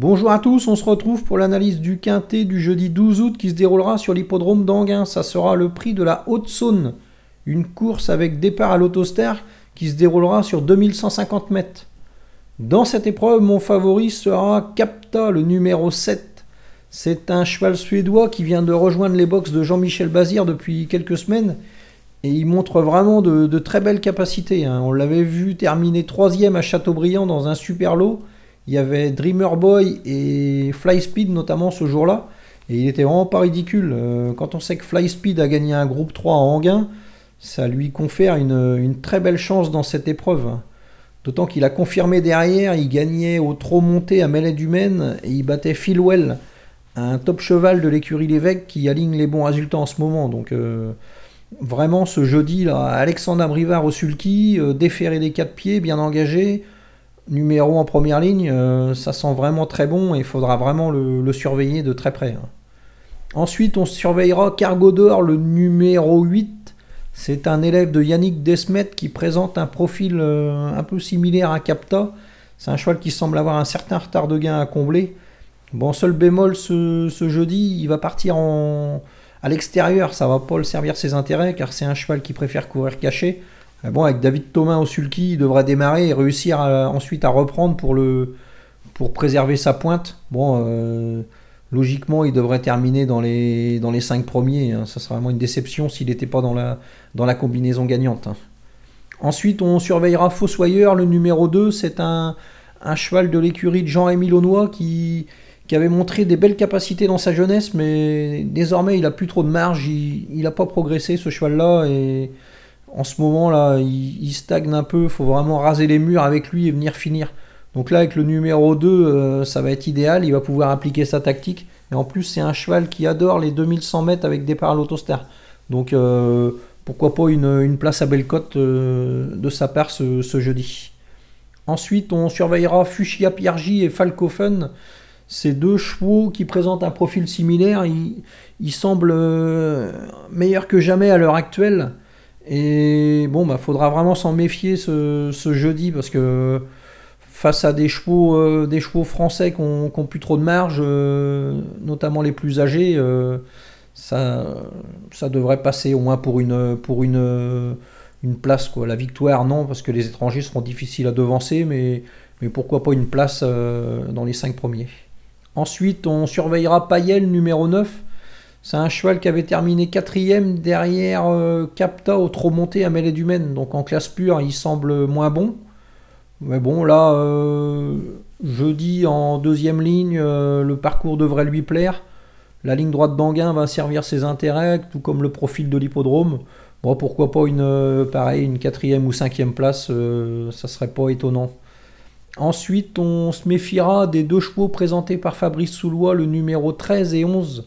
Bonjour à tous, on se retrouve pour l'analyse du quintet du jeudi 12 août qui se déroulera sur l'hippodrome d'Anguin. Ça sera le prix de la Haute-Saône, une course avec départ à l'autoster qui se déroulera sur 2150 mètres. Dans cette épreuve, mon favori sera Capta, le numéro 7. C'est un cheval suédois qui vient de rejoindre les box de Jean-Michel Bazir depuis quelques semaines et il montre vraiment de, très belles capacités. Hein. On l'avait vu terminer troisième à Châteaubriand dans un super lot il y avait Dreamer Boy et Fly Speed notamment ce jour-là. Et il était vraiment pas ridicule. Euh, quand on sait que Fly Speed a gagné un groupe 3 en Anguin, ça lui confère une, très belle chance dans cette épreuve. D'autant qu'il a confirmé derrière, il gagnait au trop monté à Mêlée du Maine et il battait Philwell, un top cheval de l'écurie Lévesque qui aligne les bons résultats en ce moment. Donc euh, vraiment ce jeudi là, Alexandre Brivard au sulky, euh, déféré des quatre pieds, bien engagé, numéro en première ligne, euh, ça sent vraiment très bon et il faudra vraiment le, surveiller de très près. Hein. Ensuite, on surveillera Cargo d'Or, le numéro 8. C'est un élève de Yannick Desmet qui présente un profil euh, un peu similaire à Capta. C'est un cheval qui semble avoir un certain retard de gain à combler. Bon, seul bémol ce, jeudi, il va partir à l'extérieur. Ça va pas le servir ses intérêts car c'est un cheval qui préfère courir caché. Ah bon, avec David Thomas au sulky, il devrait démarrer et réussir ensuite à reprendre pour, le, pour préserver sa pointe. Bon, euh, logiquement, il devrait terminer dans les, dans les 5 premiers. Hein. Ça serait vraiment une déception s'il n'était pas dans la, dans la combinaison gagnante. Hein. Ensuite, on surveillera Fossoyeur, le numéro 2. C'est un, cheval de l'écurie de Jean-Rémy Launois qui, qui avait montré des belles capacités dans sa jeunesse, mais désormais, il a plus trop de marge. Il n'a pas progressé, ce cheval-là. Et en ce moment là, il, stagne un peu, il faut vraiment raser les murs avec lui et venir finir. Donc là, avec le numéro 2, euh, ça va être idéal, il va pouvoir appliquer sa tactique. Et en plus, c'est un cheval qui adore les 2100 mètres avec départ à l'autoster. Donc euh, pourquoi pas une, place à belle cote euh, de sa part ce, jeudi. Ensuite, on surveillera Fuchsia Piergi et Falcofen. Ces deux chevaux qui présentent un profil similaire, ils semblent meilleurs que jamais à l'heure actuelle. Et bon, bah, faudra vraiment s'en méfier ce, jeudi parce que face à des chevaux, euh, des chevaux français qui n'ont plus trop de marge, euh, notamment les plus âgés, euh, ça, devrait passer au moins pour une place. Quoi. La victoire, non, parce que les étrangers seront difficiles à devancer, mais, mais pourquoi pas une place dans les cinq premiers. Ensuite, on surveillera Payel, numéro 9 c'est un cheval qui avait terminé quatrième derrière euh, Capta au trop monté à Mêlée du Maine. Donc en classe pure, il semble moins bon. Mais bon, là, euh, jeudi en deuxième ligne, euh, le parcours devrait lui plaire. La ligne droite d'Anguin va servir ses intérêts, tout comme le profil de l'hippodrome. Bon, pourquoi pas une, pareil, une quatrième ou cinquième place, ça serait pas étonnant. Ensuite, on se méfiera des deux chevaux présentés par Fabrice Soulois, le numéro 13 et 11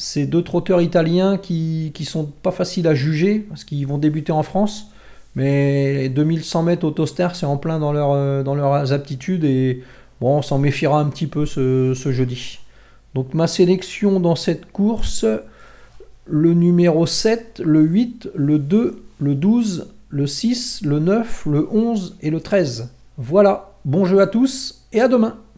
c'est deux trotteurs italiens qui, qui sont pas faciles à juger parce qu'ils vont débuter en France. Mais 2100 mètres au toaster, c'est en plein euh, dans leurs aptitudes et bon, on s'en méfiera un petit peu ce, ce, jeudi. Donc ma sélection dans cette course, le numéro 7, le 8, le 2, le 12, le 6, le 9, le 11 et le 13. Voilà, bon jeu à tous et à demain